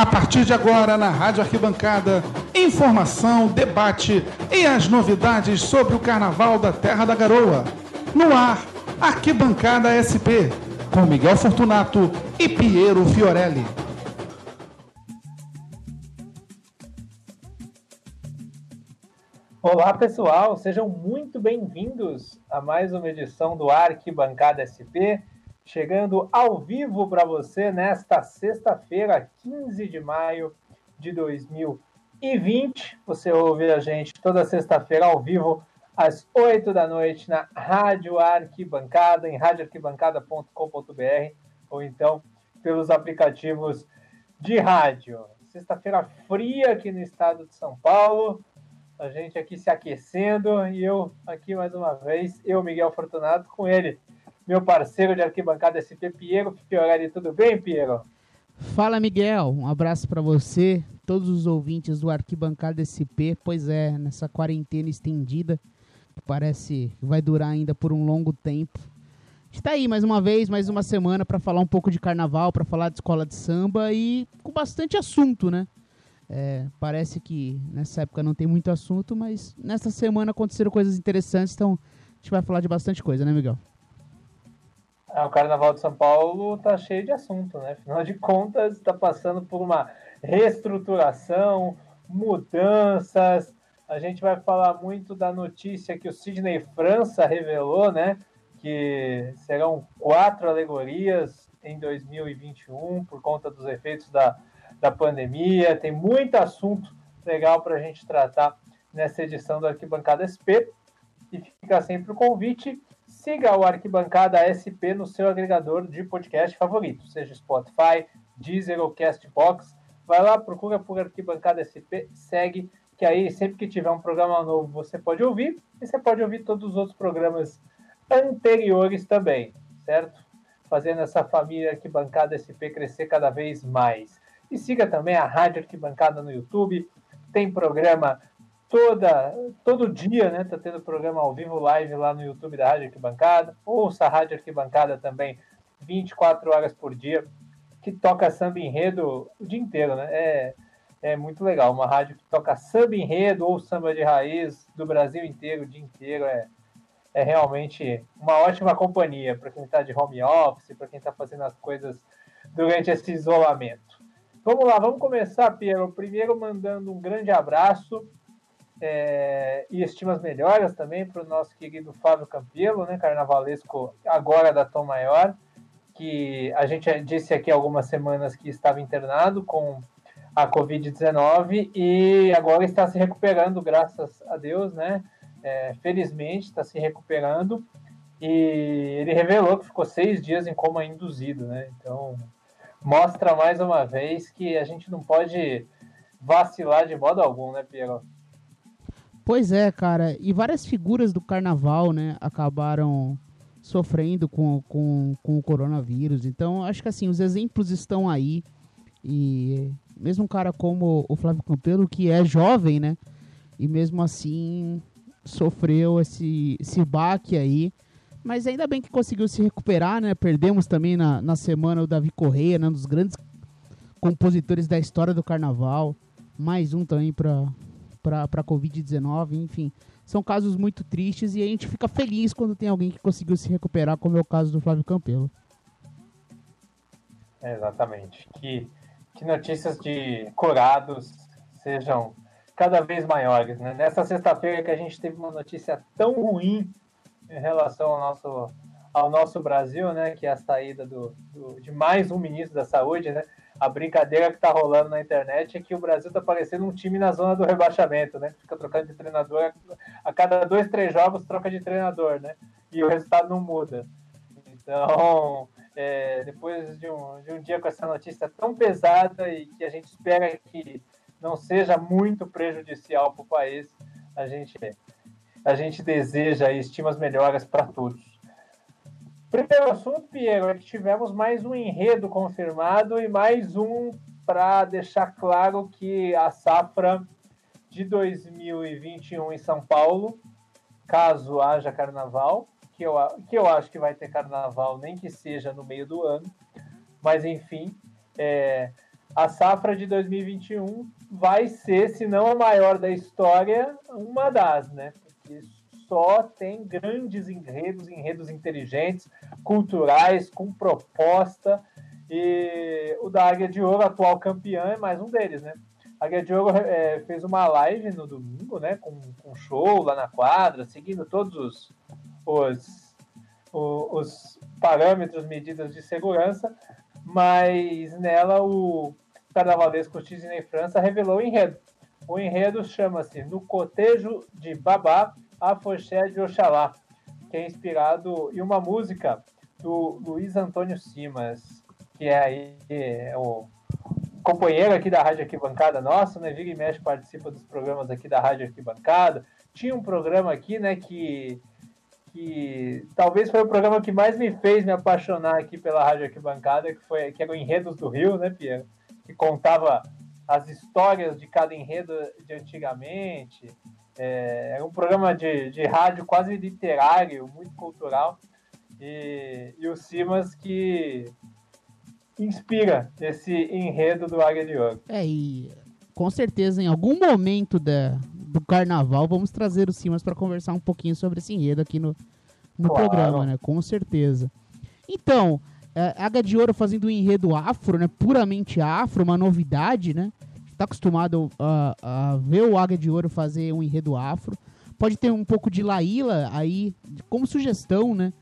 A partir de agora, na Rádio Arquibancada, informação, debate e as novidades sobre o Carnaval da Terra da Garoa. No ar, Arquibancada SP, com Miguel Fortunato e Piero Fiorelli. Olá, pessoal, sejam muito bem-vindos a mais uma edição do Arquibancada SP, chegando ao vivo para você nesta sexta-feira, 15 de maio de 2020. Você ouve a gente toda sexta-feira ao vivo às 8 da noite na Rádio Arquibancada, em radioarquibancada.com.br ou então pelos aplicativos de rádio. Sexta-feira fria aqui no estado de São Paulo a gente aqui se aquecendo e eu aqui mais uma vez, eu, Miguel Fortunato, com ele, meu parceiro de arquibancada SP, Piero Fiorelli. Tudo bem, Piero? Fala, Miguel. Um abraço para você, todos os ouvintes do Arquibancada SP. Pois é, nessa quarentena estendida, que parece que vai durar ainda por um longo tempo. A gente tá aí mais uma vez, mais uma semana para falar um pouco de carnaval, para falar de escola de samba e com bastante assunto, né? É, parece que nessa época não tem muito assunto, mas nessa semana aconteceram coisas interessantes, então a gente vai falar de bastante coisa, né, Miguel? É, o Carnaval de São Paulo tá cheio de assunto, né? Afinal de contas, está passando por uma reestruturação, mudanças. A gente vai falar muito da notícia que o Sidney França revelou, né? Que serão quatro alegorias em 2021 por conta dos efeitos da da pandemia, tem muito assunto legal para a gente tratar nessa edição do Arquibancada SP. E fica sempre o convite, siga o Arquibancada SP no seu agregador de podcast favorito, seja Spotify, Deezer ou Castbox. Vai lá, procura por Arquibancada SP, segue, que aí sempre que tiver um programa novo você pode ouvir, e você pode ouvir todos os outros programas anteriores também, certo? Fazendo essa família Arquibancada SP crescer cada vez mais. E siga também a Rádio Arquibancada no YouTube. Tem programa toda, todo dia, né? Tá tendo programa ao vivo, live lá no YouTube da Rádio Arquibancada. Ouça a Rádio Arquibancada também 24 horas por dia, que toca samba enredo o dia inteiro, né? É, é muito legal. Uma rádio que toca samba enredo ou samba de raiz do Brasil inteiro, o dia inteiro. É, é realmente uma ótima companhia para quem está de home office, para quem está fazendo as coisas durante esse isolamento. Vamos lá, vamos começar, Piero. Primeiro, mandando um grande abraço é, e estimas melhoras também para o nosso querido Fábio Campelo, né, carnavalesco agora da Tom Maior, que a gente disse aqui algumas semanas que estava internado com a Covid-19 e agora está se recuperando, graças a Deus, né? É, felizmente está se recuperando e ele revelou que ficou seis dias em coma induzido, né? Então mostra mais uma vez que a gente não pode vacilar de modo algum, né, Piero? Pois é, cara. E várias figuras do carnaval, né, acabaram sofrendo com, com, com o coronavírus. Então, acho que assim, os exemplos estão aí. E mesmo um cara como o Flávio Campelo, que é jovem, né? E mesmo assim sofreu esse, esse baque aí. Mas ainda bem que conseguiu se recuperar, né? Perdemos também na, na semana o Davi Correia, né? um dos grandes compositores da história do carnaval. Mais um também para para Covid-19, enfim. São casos muito tristes e a gente fica feliz quando tem alguém que conseguiu se recuperar, como é o caso do Flávio Campelo. exatamente. Que, que notícias de curados sejam cada vez maiores. Né? Nessa sexta-feira que a gente teve uma notícia tão ruim em relação ao nosso, ao nosso Brasil, né, que é a saída do, do de mais um ministro da Saúde, né? A brincadeira que está rolando na internet é que o Brasil está parecendo um time na zona do rebaixamento, né? Fica trocando de treinador a cada dois, três jogos troca de treinador, né? E o resultado não muda. Então, é, depois de um, de um dia com essa notícia tão pesada e que a gente espera que não seja muito prejudicial para o país, a gente a gente deseja e estima as melhoras para todos. Primeiro assunto, Piero, é que tivemos mais um enredo confirmado e mais um para deixar claro que a safra de 2021 em São Paulo, caso haja carnaval, que eu, que eu acho que vai ter carnaval, nem que seja no meio do ano, mas enfim, é, a safra de 2021 vai ser, se não a maior da história, uma das, né? Porque só tem grandes enredos, enredos inteligentes, culturais, com proposta. E o da Águia de Ouro, atual campeão, é mais um deles, né? A Águia de Ouro é, fez uma live no domingo, né? Com, com show lá na quadra, seguindo todos os, os, os parâmetros, medidas de segurança, mas nela o carnavalesco Disney França revelou o enredo. O enredo chama-se No Cotejo de Babá, a Foché de Oxalá, que é inspirado em uma música do Luiz Antônio Simas, que é aí é o companheiro aqui da Rádio Arquibancada nossa, né? Vira e mexe participa dos programas aqui da Rádio Arquibancada. Tinha um programa aqui, né, que que talvez foi o programa que mais me fez me apaixonar aqui pela Rádio Arquibancada, que foi que era o Enredos do Rio, né, Pierre? Que contava as histórias de cada enredo de antigamente. É, era um programa de, de rádio quase literário, muito cultural. E, e o Simas que inspira esse enredo do Águia de Ouro. É, e com certeza em algum momento da, do carnaval, vamos trazer o Simas para conversar um pouquinho sobre esse enredo aqui no, no claro. programa, né? Com certeza. Então, é, Águia de Ouro fazendo um enredo afro, né? Puramente afro, uma novidade, né? Tá acostumado a, a ver o Águia de Ouro fazer um enredo afro. Pode ter um pouco de Laíla aí, como sugestão, né?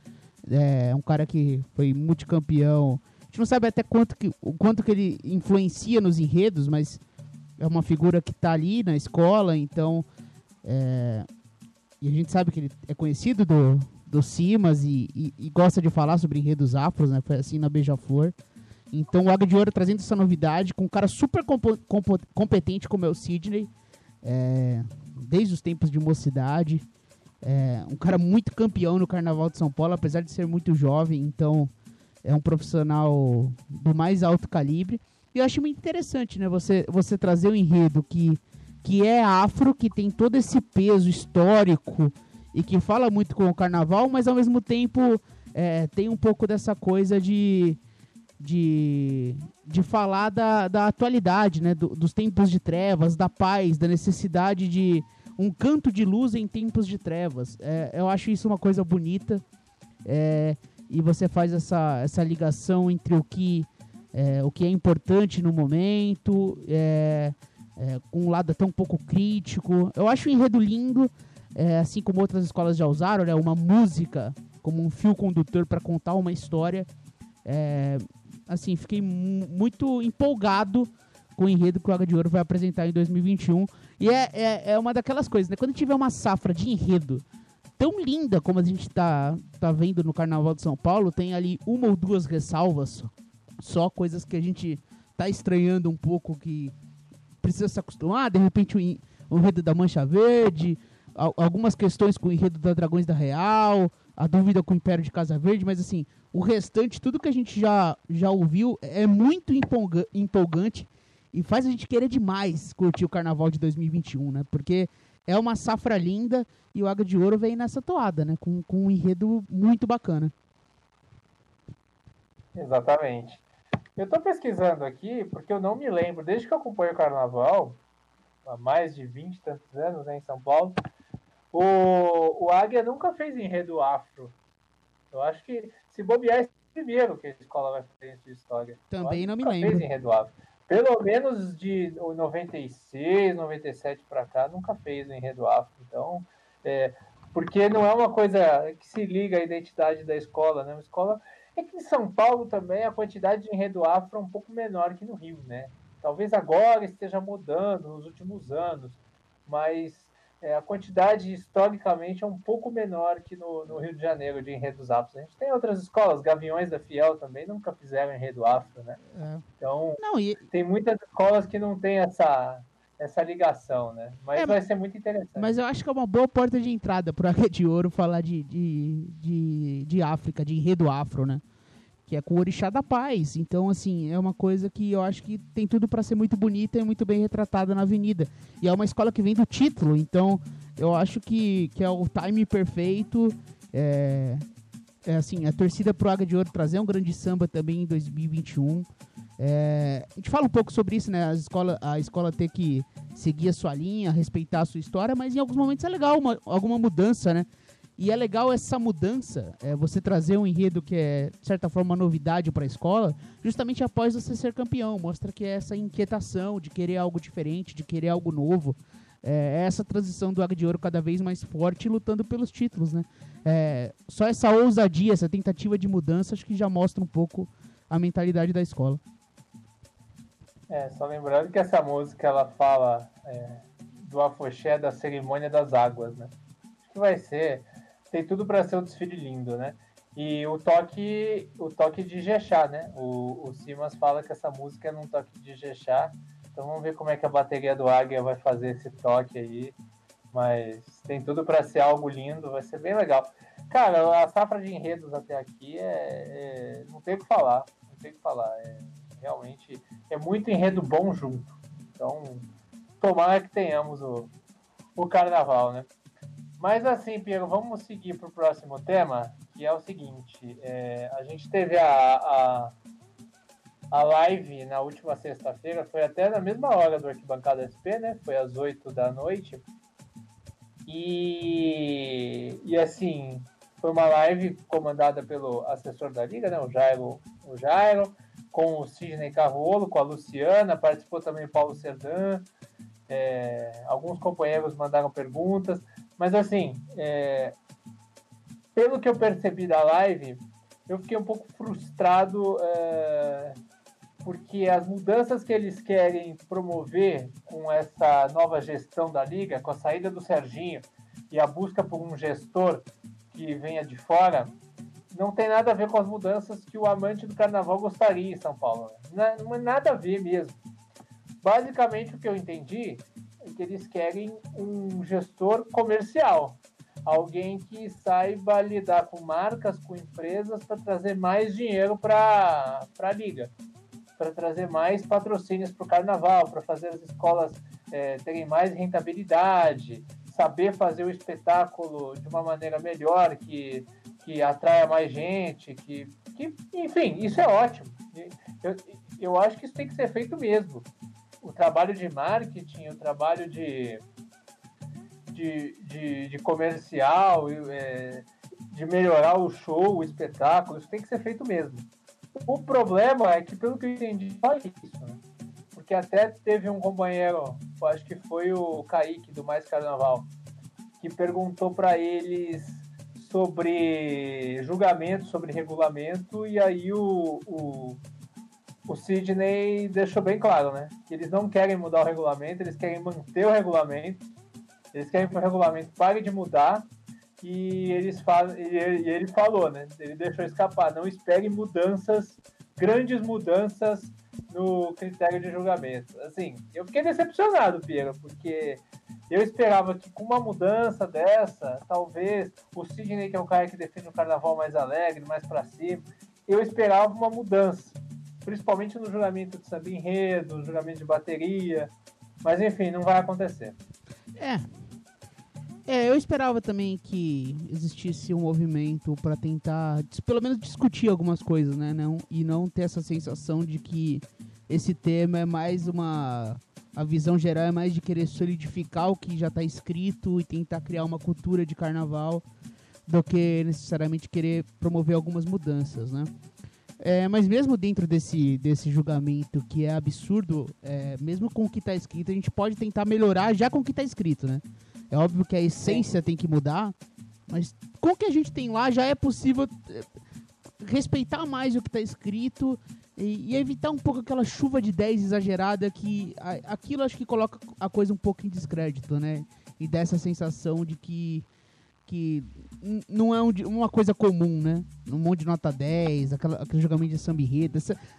É um cara que foi multicampeão. A gente não sabe até quanto que, o quanto que ele influencia nos enredos, mas é uma figura que está ali na escola, então. É, e a gente sabe que ele é conhecido do, do Simas e, e, e, gosta de falar sobre enredos afros, né? Foi assim na Beija-Flor. Então o Águia de Ouro trazendo essa novidade com um cara super competente como é o Sidney, é, desde os tempos de mocidade. É, um cara muito campeão no Carnaval de São Paulo, apesar de ser muito jovem, então é um profissional do mais alto calibre. E eu acho muito interessante, né? Você, você trazer um enredo que, que é afro, que tem todo esse peso histórico e que fala muito com o carnaval, mas ao mesmo tempo é, tem um pouco dessa coisa de, de, de falar da, da atualidade, né? Do, dos tempos de trevas, da paz, da necessidade de um canto de luz em tempos de trevas. É, eu acho isso uma coisa bonita. É, e você faz essa, essa ligação entre o que é, o que é importante no momento, é, é, com um lado até um pouco crítico. Eu acho o enredo lindo, é, assim como outras escolas já usaram, né, uma música como um fio condutor para contar uma história. Assim, fiquei muito empolgado com o enredo que o Água de Ouro vai apresentar em 2021. E é, é, é uma daquelas coisas, né? Quando tiver uma safra de enredo tão linda como a gente tá, tá vendo no Carnaval de São Paulo, tem ali uma ou duas ressalvas só coisas que a gente tá estranhando um pouco, que precisa se acostumar, de repente o, o enredo da Mancha Verde, algumas questões com o enredo da Dragões da Real, a dúvida com o Império de Casa Verde, mas assim, o restante, tudo que a gente já, já ouviu é muito empolga empolgante e faz a gente querer demais curtir o Carnaval de 2021, né? Porque é uma safra linda e o Água de Ouro vem nessa toada, né? Com, com um enredo muito bacana. Exatamente. Eu estou pesquisando aqui porque eu não me lembro, desde que eu acompanho o carnaval, há mais de 20 e tantos anos né, em São Paulo, o, o Águia nunca fez enredo afro. Eu acho que se bobear é primeiro que a escola vai fazer isso de história. Também não me lembro. fez afro. Pelo menos de 96, 97 para cá, nunca fez o enredo afro. Então, é, porque não é uma coisa que se liga à identidade da escola, né? Uma escola é que em São Paulo também a quantidade de enredo afro é um pouco menor que no Rio, né? Talvez agora esteja mudando nos últimos anos, mas é, a quantidade historicamente é um pouco menor que no, no, Rio de Janeiro de enredos afros. A gente tem outras escolas, Gaviões da Fiel também nunca fizeram enredo afro, né? É. Então, não, e... tem muitas escolas que não têm essa, essa ligação, né? Mas é, vai ser muito interessante. Mas eu acho que é uma boa porta de entrada para Águia de Ouro falar de, de, de, de, África, de enredo afro, né? Que é com o Orixá da Paz. Então, assim, é uma coisa que eu acho que tem tudo para ser muito bonita e muito bem retratada na Avenida. E é uma escola que vem do título, então eu acho que, que é o time perfeito. É, é assim, a torcida pro Águia de Ouro trazer um grande samba também em 2021 É, a gente fala um pouco sobre isso, né? A escola, a escola ter que seguir a sua linha, respeitar a sua história, mas em alguns momentos é legal uma, alguma mudança, né? E é legal essa mudança, é, você trazer um enredo que é, de certa forma, uma novidade para a escola, justamente após você ser campeão. Mostra que é essa inquietação de querer algo diferente, de querer algo novo. É, é essa transição do Águia de Ouro cada vez mais forte, lutando pelos títulos, né? É, só essa ousadia, essa tentativa de mudança, acho que já mostra um pouco a mentalidade da escola. É, só lembrando que essa música ela fala é, do afoxé da cerimônia das águas, né? Acho que vai ser tem tudo para ser um desfile lindo, né? E o toque, o toque de Jexá, né? O, o Simas fala que essa música é num toque de Jexá. Então vamos ver como é que a bateria do Águia vai fazer esse toque aí. Mas tem tudo para ser algo lindo, vai ser bem legal. Cara, a safra de enredos até aqui é, é não tem o que falar, não tem o que falar. É, realmente é muito enredo bom junto. Então, tomara que tenhamos o, o carnaval, né? Mas assim, Piero, vamos seguir para o próximo tema, que é o seguinte: é, a gente teve a, a, a live na última sexta-feira, foi até na mesma hora do Arquibancada SP, né? Foi às 8 da noite. E, e assim, foi uma live comandada pelo assessor da Liga, né? O Jairo, o Jairo com o Sidney Carrolo, com a Luciana, participou também o Paulo Serdan. É, alguns companheiros mandaram perguntas. Mas assim, é, pelo que eu percebi da live, eu fiquei um pouco frustrado é, porque as mudanças que eles querem promover com essa nova gestão da liga, com a saída do Serginho e a busca por um gestor que venha de fora, não tem nada a ver com as mudanças que o amante do carnaval gostaria em São Paulo. Não, não é nada a ver mesmo. Basicamente, o que eu entendi que eles querem um gestor comercial, alguém que saiba lidar com marcas, com empresas para trazer mais dinheiro para a liga, para trazer mais patrocínios para o carnaval, para fazer as escolas é, terem mais rentabilidade, saber fazer o espetáculo de uma maneira melhor, que, que atraia mais gente, que, que enfim, isso é ótimo. Eu, eu acho que isso tem que ser feito mesmo o trabalho de marketing, o trabalho de, de, de, de comercial, é, de melhorar o show, o espetáculo, isso tem que ser feito mesmo. O problema é que, pelo que eu entendi, só isso, né? Porque até teve um companheiro, acho que foi o Kaique, do Mais Carnaval, que perguntou para eles sobre julgamento, sobre regulamento, e aí o, o o Sidney deixou bem claro, né? Que eles não querem mudar o regulamento, eles querem manter o regulamento, eles querem que o regulamento pare de mudar e eles falam, e ele falou, né? Ele deixou escapar, não espere mudanças, grandes mudanças no critério de julgamento. Assim, eu fiquei decepcionado, Piero, porque eu esperava que com uma mudança dessa, talvez o Sidney, que é um cara que defende um carnaval mais alegre, mais para cima, eu esperava uma mudança principalmente no julgamento de samba enredo, no julgamento de bateria. Mas enfim, não vai acontecer. É. É, eu esperava também que existisse um movimento para tentar, pelo menos discutir algumas coisas, né? Não, e não ter essa sensação de que esse tema é mais uma. A visão geral é mais de querer solidificar o que já está escrito e tentar criar uma cultura de carnaval do que necessariamente querer promover algumas mudanças, né? É, mas mesmo dentro desse, desse julgamento que é absurdo, é, mesmo com o que está escrito, a gente pode tentar melhorar já com o que está escrito, né? É óbvio que a essência tem que mudar, mas com o que a gente tem lá já é possível é, respeitar mais o que está escrito e, e, evitar um pouco aquela chuva de 10 exagerada que a, aquilo acho que coloca a coisa um pouco em descrédito, né? E dá essa sensação de que que não é um, uma coisa comum, né? Um monte de nota 10, aquela, aquele jogamento de samba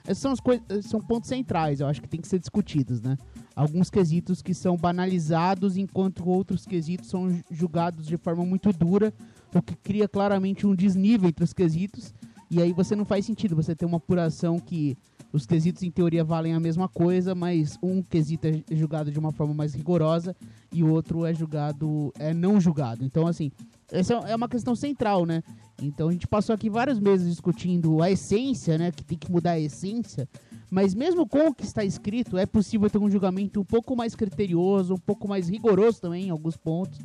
Essas são, as coisas, são pontos centrais, eu acho que tem que ser discutidos, né? Alguns quesitos que são banalizados, enquanto outros quesitos são julgados de forma muito dura, o que cria claramente um desnível entre os quesitos. E aí você não faz sentido você ter uma apuração que os quesitos em teoria valem a mesma coisa, mas um quesito é julgado de uma forma mais rigorosa e o outro é julgado é não julgado. Então assim, essa é uma questão central, né? Então a gente passou aqui vários meses discutindo a essência, né? Que tem que mudar a essência. Mas mesmo com o que está escrito, é possível ter um julgamento um pouco mais criterioso, um pouco mais rigoroso também em alguns pontos,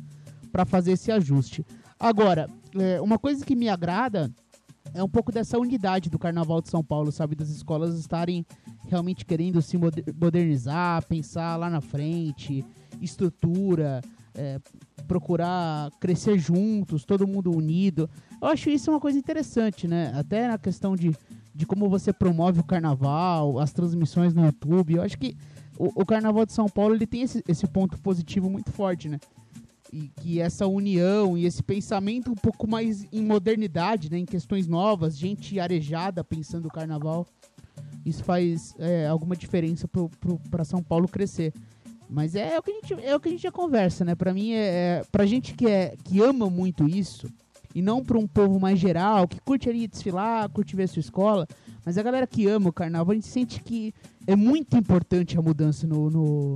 para fazer esse ajuste. Agora, é, uma coisa que me agrada é um pouco dessa unidade do Carnaval de São Paulo, sabe? Das escolas estarem realmente querendo se modernizar, pensar lá na frente, estrutura, é, procurar crescer juntos, todo mundo unido. Eu acho isso uma coisa interessante, né? Até na questão de, de como você promove o carnaval, as transmissões no YouTube. Eu acho que o, o Carnaval de São Paulo ele tem esse, esse ponto positivo muito forte, né? E que essa união e esse pensamento um pouco mais em modernidade, né? Em questões novas, gente arejada pensando o carnaval. Isso faz é, alguma diferença para São Paulo crescer. Mas é, é, o que a gente, é o que a gente já conversa, né? Pra mim, é, é, pra gente que, é, que ama muito isso, e não pra um povo mais geral, que curte ali desfilar, curte ver a sua escola, mas a galera que ama o carnaval, a gente sente que é muito importante a mudança no, no,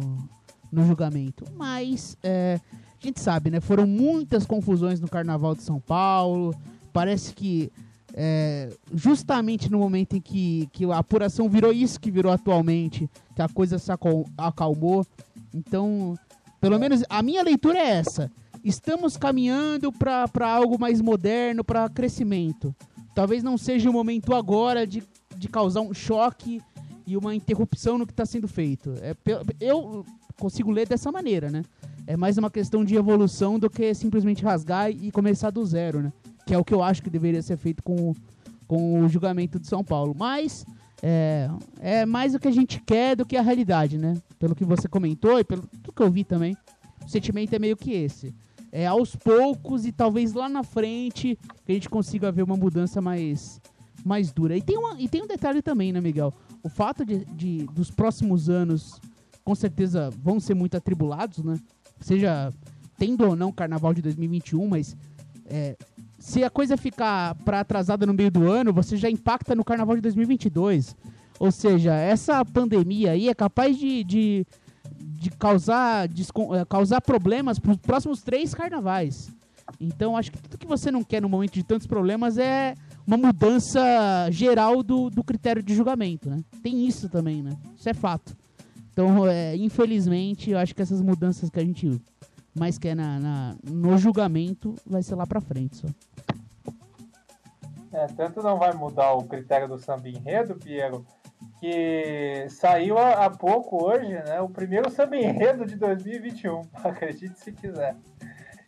no julgamento. Mas, é, a gente sabe, né? Foram muitas confusões no carnaval de São Paulo, parece que é, justamente no momento em que, que a apuração virou isso que virou atualmente, que a coisa se acalmou. Então, pelo menos a minha leitura é essa. Estamos caminhando para algo mais moderno, para crescimento. Talvez não seja o momento agora de, de causar um choque e uma interrupção no que está sendo feito. É, eu consigo ler dessa maneira, né? É mais uma questão de evolução do que simplesmente rasgar e começar do zero, né? que é o que eu acho que deveria ser feito com, com o julgamento de São Paulo. Mas é, é mais o que a gente quer do que a realidade, né? Pelo que você comentou e pelo tudo que eu vi também, o sentimento é meio que esse. É aos poucos e talvez lá na frente que a gente consiga ver uma mudança mais, mais dura. E tem, uma, e tem um detalhe também, né, Miguel? O fato de, de dos próximos anos, com certeza, vão ser muito atribulados, né? Seja tendo ou não o carnaval de 2021, mas é, se a coisa ficar para atrasada no meio do ano, você já impacta no carnaval de 2022. Ou seja, essa pandemia aí é capaz de, de, de causar, eh, causar problemas para os próximos três carnavais. Então, acho que tudo que você não quer no momento de tantos problemas é uma mudança geral do, do critério de julgamento, né? Tem isso também, né? Isso é fato. Então, é, infelizmente, eu acho que essas mudanças que a gente mais quer na, na no julgamento vai ser lá para frente só. É, tanto não vai mudar o critério do samba enredo, Piero, que saiu há, pouco hoje, né? O primeiro samba enredo de 2021, acredite se quiser.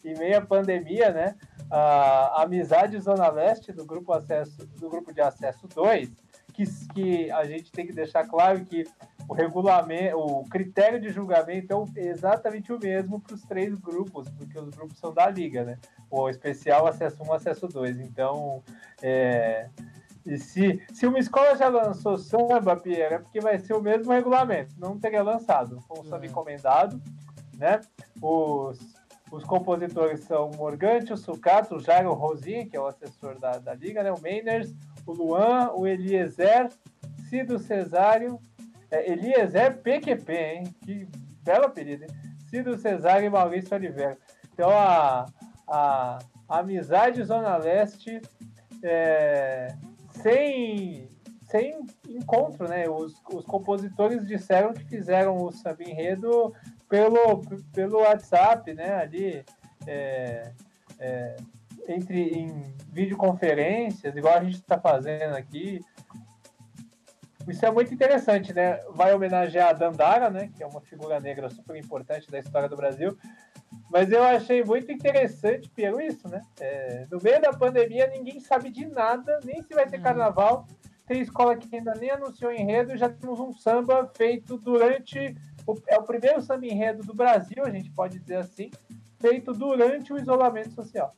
Em meio à pandemia, né? A Amizade Zona Leste do grupo, acesso, do grupo de acesso 2, que, que a gente tem que deixar claro que o regulamento, o critério de julgamento é exatamente o mesmo para os três grupos, porque os grupos são da liga, né? O especial acesso 1, acesso 2. Então, é, e se, se uma escola já lançou samba, Pierre, é porque vai ser o mesmo regulamento. Não teria lançado. Foi um samba é. encomendado, né? Os, os compositores são o Morgante, o Sucato, o Jairo Rosinha, que é o assessor da, da liga, né? O Mainers, o Luan, o Eliezer, Cido Cesário, é Eliezer PQP, hein? Que belo apelido, hein? Cido Cesário e Maurício Oliveira. Então, a, a, a Amizade Zona Leste é, sem, sem encontro, né? Os, os compositores disseram que fizeram o samba enredo pelo, pelo WhatsApp, né? Ali, é, é, entre em videoconferências, igual a gente está fazendo aqui, isso é muito interessante, né? Vai homenagear a Dandara, né? Que é uma figura negra super importante da história do Brasil. Mas eu achei muito interessante, Piero, isso, né? É, no meio da pandemia, ninguém sabe de nada, nem se vai ter uhum. carnaval. Tem escola que ainda nem anunciou enredo, já temos um samba feito durante. O, é o primeiro samba enredo do Brasil, a gente pode dizer assim, feito durante o isolamento social.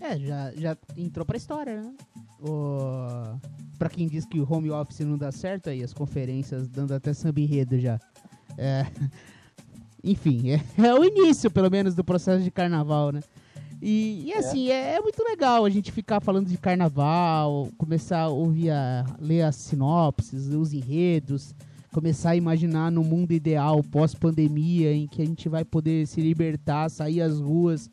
É, já, já entrou pra história, né? O para quem diz que o home office não dá certo, aí as conferências dando até samba enredo já. É, enfim, é, é, o início, pelo menos, do processo de carnaval, né? E, e assim, é. é. muito legal a gente ficar falando de carnaval, começar a ouvir, a, ler as sinopses, os enredos, começar a imaginar no mundo ideal, pós-pandemia, em que a gente vai poder se libertar, sair às ruas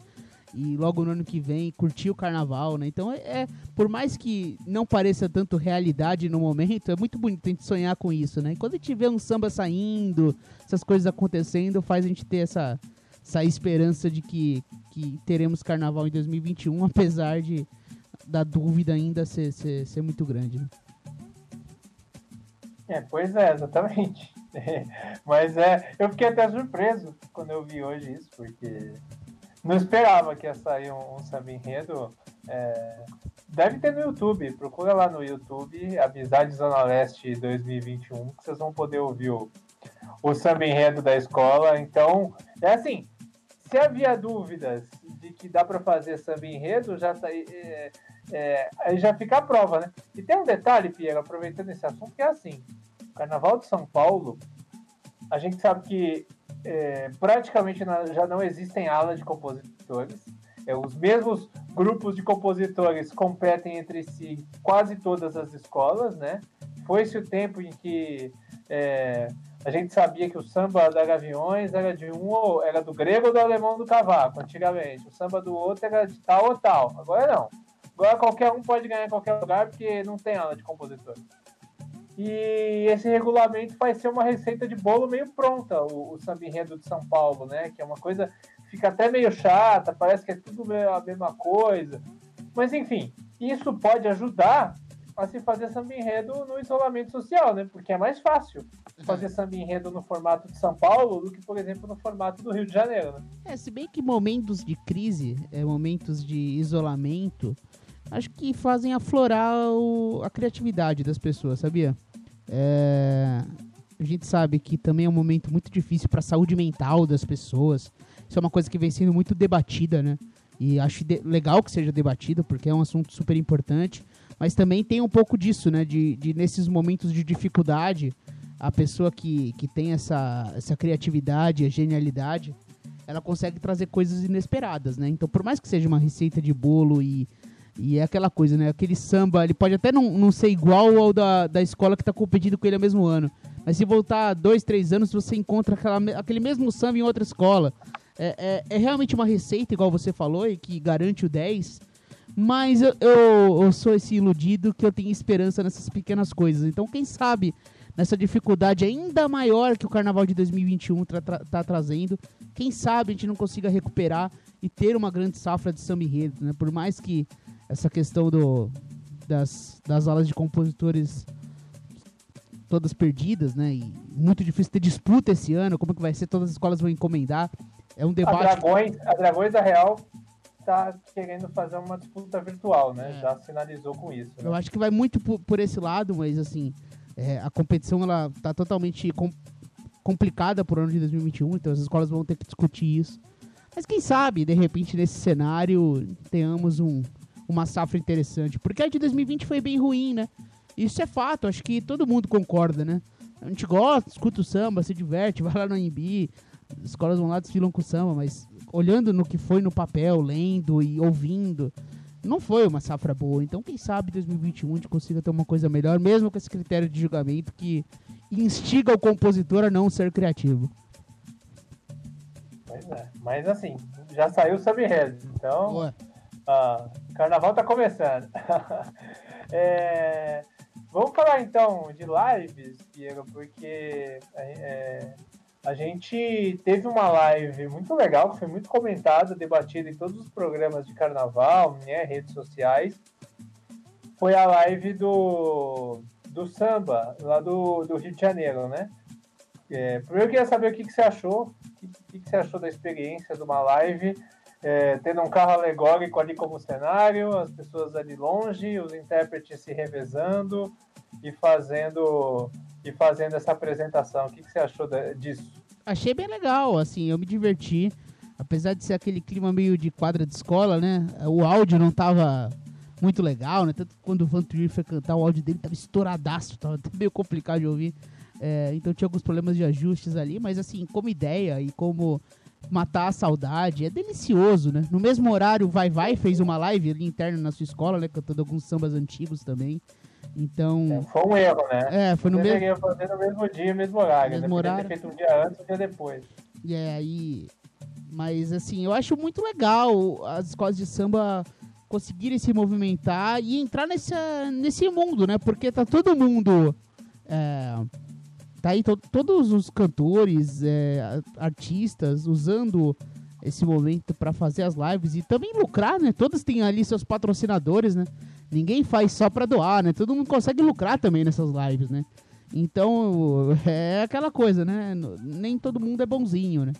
e logo no ano que vem curtir o carnaval, né? Então é, é, por mais que não pareça tanto realidade no momento, é muito bonito a gente sonhar com isso, né? E quando a gente vê um samba saindo, essas coisas acontecendo, faz a gente ter essa, essa esperança de que, que teremos carnaval em 2021, apesar de da dúvida ainda ser, ser, ser muito grande. Né? É, pois é, exatamente. Mas é, eu fiquei até surpreso quando eu vi hoje isso, porque não esperava que ia sair um, um samba enredo. É, deve ter no YouTube, procura lá no YouTube, Amizade Zona Leste 2021, que vocês vão poder ouvir o, o samba enredo da escola. Então, é assim, se havia dúvidas de que dá para fazer samba enredo, já tá, é, é, aí já fica a prova, né? E tem um detalhe, Pierre, aproveitando esse assunto, que é assim, Carnaval de São Paulo, a gente sabe que é, praticamente já não existem alas de compositores. É, os mesmos grupos de compositores competem entre si em quase todas as escolas, né? Foi-se o tempo em que é, a gente sabia que o samba da Gaviões era de um era do grego ou do alemão do cavaco, antigamente. O samba do outro era de tal ou tal. Agora não. Agora qualquer um pode ganhar em qualquer lugar porque não tem aula de compositor. E esse regulamento vai ser uma receita de bolo meio pronta, o, o samba enredo de São Paulo, né? Que é uma coisa, fica até meio chata, parece que é tudo a mesma coisa. Mas enfim, isso pode ajudar a se fazer samba enredo no isolamento social, né? Porque é mais fácil fazer samba enredo no formato de São Paulo do que, por exemplo, no formato do Rio de Janeiro, né? É, se bem que momentos de crise, é, momentos de isolamento, acho que fazem aflorar o, a criatividade das pessoas, sabia? É, a gente sabe que também é um momento muito difícil para a saúde mental das pessoas. Isso é uma coisa que vem sendo muito debatida, né? E acho legal que seja debatida, porque é um assunto super importante. Mas também tem um pouco disso, né? De, de nesses momentos de dificuldade, a pessoa que, que tem essa, essa criatividade, a genialidade, ela consegue trazer coisas inesperadas, né? Então, por mais que seja uma receita de bolo e e é aquela coisa, né? Aquele samba, ele pode até não, não ser igual ao da, da escola que está competindo com ele no mesmo ano. Mas se voltar dois, três anos, você encontra aquela, aquele mesmo samba em outra escola. É, é, é, realmente uma receita, igual você falou, e que garante o 10. Mas eu, eu, eu, sou esse iludido que eu tenho esperança nessas pequenas coisas. Então, quem sabe, nessa dificuldade ainda maior que o Carnaval de 2021 está tá trazendo, quem sabe a gente não consiga recuperar e ter uma grande safra de samba enredo, né? Por mais que essa questão do, das, das aulas de compositores todas perdidas, né? E muito difícil ter disputa esse ano, como que vai ser, todas as escolas vão encomendar. É um debate. A Dragões, a Dragões da Real está querendo fazer uma disputa virtual, né? É. Já sinalizou com isso. Né? Eu acho que vai muito por, por esse lado, mas assim, é, a competição ela tá totalmente com, complicada por ano de 2021, então as escolas vão ter que discutir isso. Mas quem sabe, de repente, nesse cenário, tenhamos um, uma safra interessante. Porque a de 2020 foi bem ruim, né? Isso é fato, acho que todo mundo concorda, né? A gente gosta, escuta o samba, se diverte, vai lá no AMB, as escolas vão lá, desfilam com o samba, mas olhando no que foi no papel, lendo e ouvindo, não foi uma safra boa. Então, quem sabe 2021 a gente consiga ter uma coisa melhor, mesmo com esse critério de julgamento que instiga o compositor a não ser criativo. Pois é, mas assim, já saiu o sub então. Ué. Ah, carnaval tá começando. é, vamos falar então de lives, Piero, porque é, a gente teve uma live muito legal, que foi muito comentada, debatida em todos os programas de carnaval, né, redes sociais. Foi a live do, do samba, lá do, do Rio de Janeiro, né? É, primeiro eu queria saber o que, que você achou, o que, que você achou da experiência de uma live é, tendo um carro alegórico ali como cenário, as pessoas ali longe, os intérpretes se revezando e fazendo e fazendo essa apresentação. O que, que você achou disso? Achei bem legal, assim, eu me diverti. Apesar de ser aquele clima meio de quadra de escola, né? O áudio não tava muito legal, né? Tanto que quando o Van Trier foi cantar, o áudio dele tava estouradaço, tava meio complicado de ouvir. É, então tinha alguns problemas de ajustes ali, mas assim, como ideia e como matar a saudade. É delicioso, né? No mesmo horário, o Vai Vai fez uma live ali interna na sua escola, né? Cantando alguns sambas antigos também. Então. É, foi um erro, né? É, foi no mesmo. fazer no mesmo dia, mesmo horário. Mesmo né? horário. Feito um dia antes, um dia depois. E é, aí. Mas, assim, eu acho muito legal as escolas de samba conseguirem se movimentar e entrar nesse, nesse mundo, né? Porque tá todo mundo. É, tá aí to todos os cantores, é, artistas usando esse momento para fazer as lives e também lucrar, né? Todos têm ali seus patrocinadores, né? Ninguém faz só para doar, né? Todo mundo consegue lucrar também nessas lives, né? Então, é aquela coisa, né? Nem todo mundo é bonzinho, né?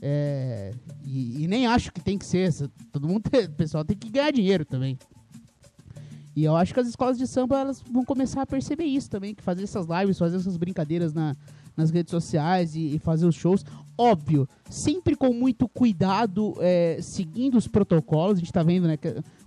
É, e, e, nem acho que tem que ser. Todo mundo, tem, pessoal tem que ganhar dinheiro também. E eu acho que as escolas de samba elas vão começar a perceber isso também, que fazer essas lives, fazer essas brincadeiras na, nas redes sociais e, e, fazer os shows. Óbvio, sempre com muito cuidado, é, seguindo os protocolos. A gente tá vendo, né?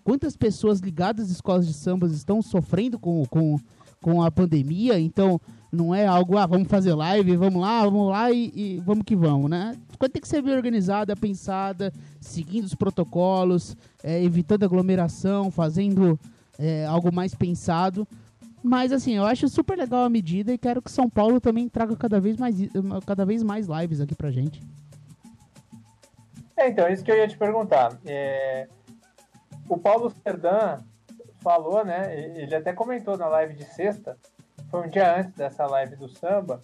Quantas pessoas ligadas às escolas de samba estão sofrendo com, com, com a pandemia. Então, não é algo, ah, vamos fazer live, vamos lá, vamos lá e, e vamos que vamos, né? Tem que ser bem organizada, pensada, seguindo os protocolos, é, evitando aglomeração, fazendo é, algo mais pensado. Mas assim, eu acho super legal a medida e quero que São Paulo também traga cada vez mais, cada vez mais lives aqui pra gente. É, então, isso que eu ia te perguntar. É... O Paulo Serdã falou, né? Ele até comentou na live de sexta foi um dia antes dessa live do samba,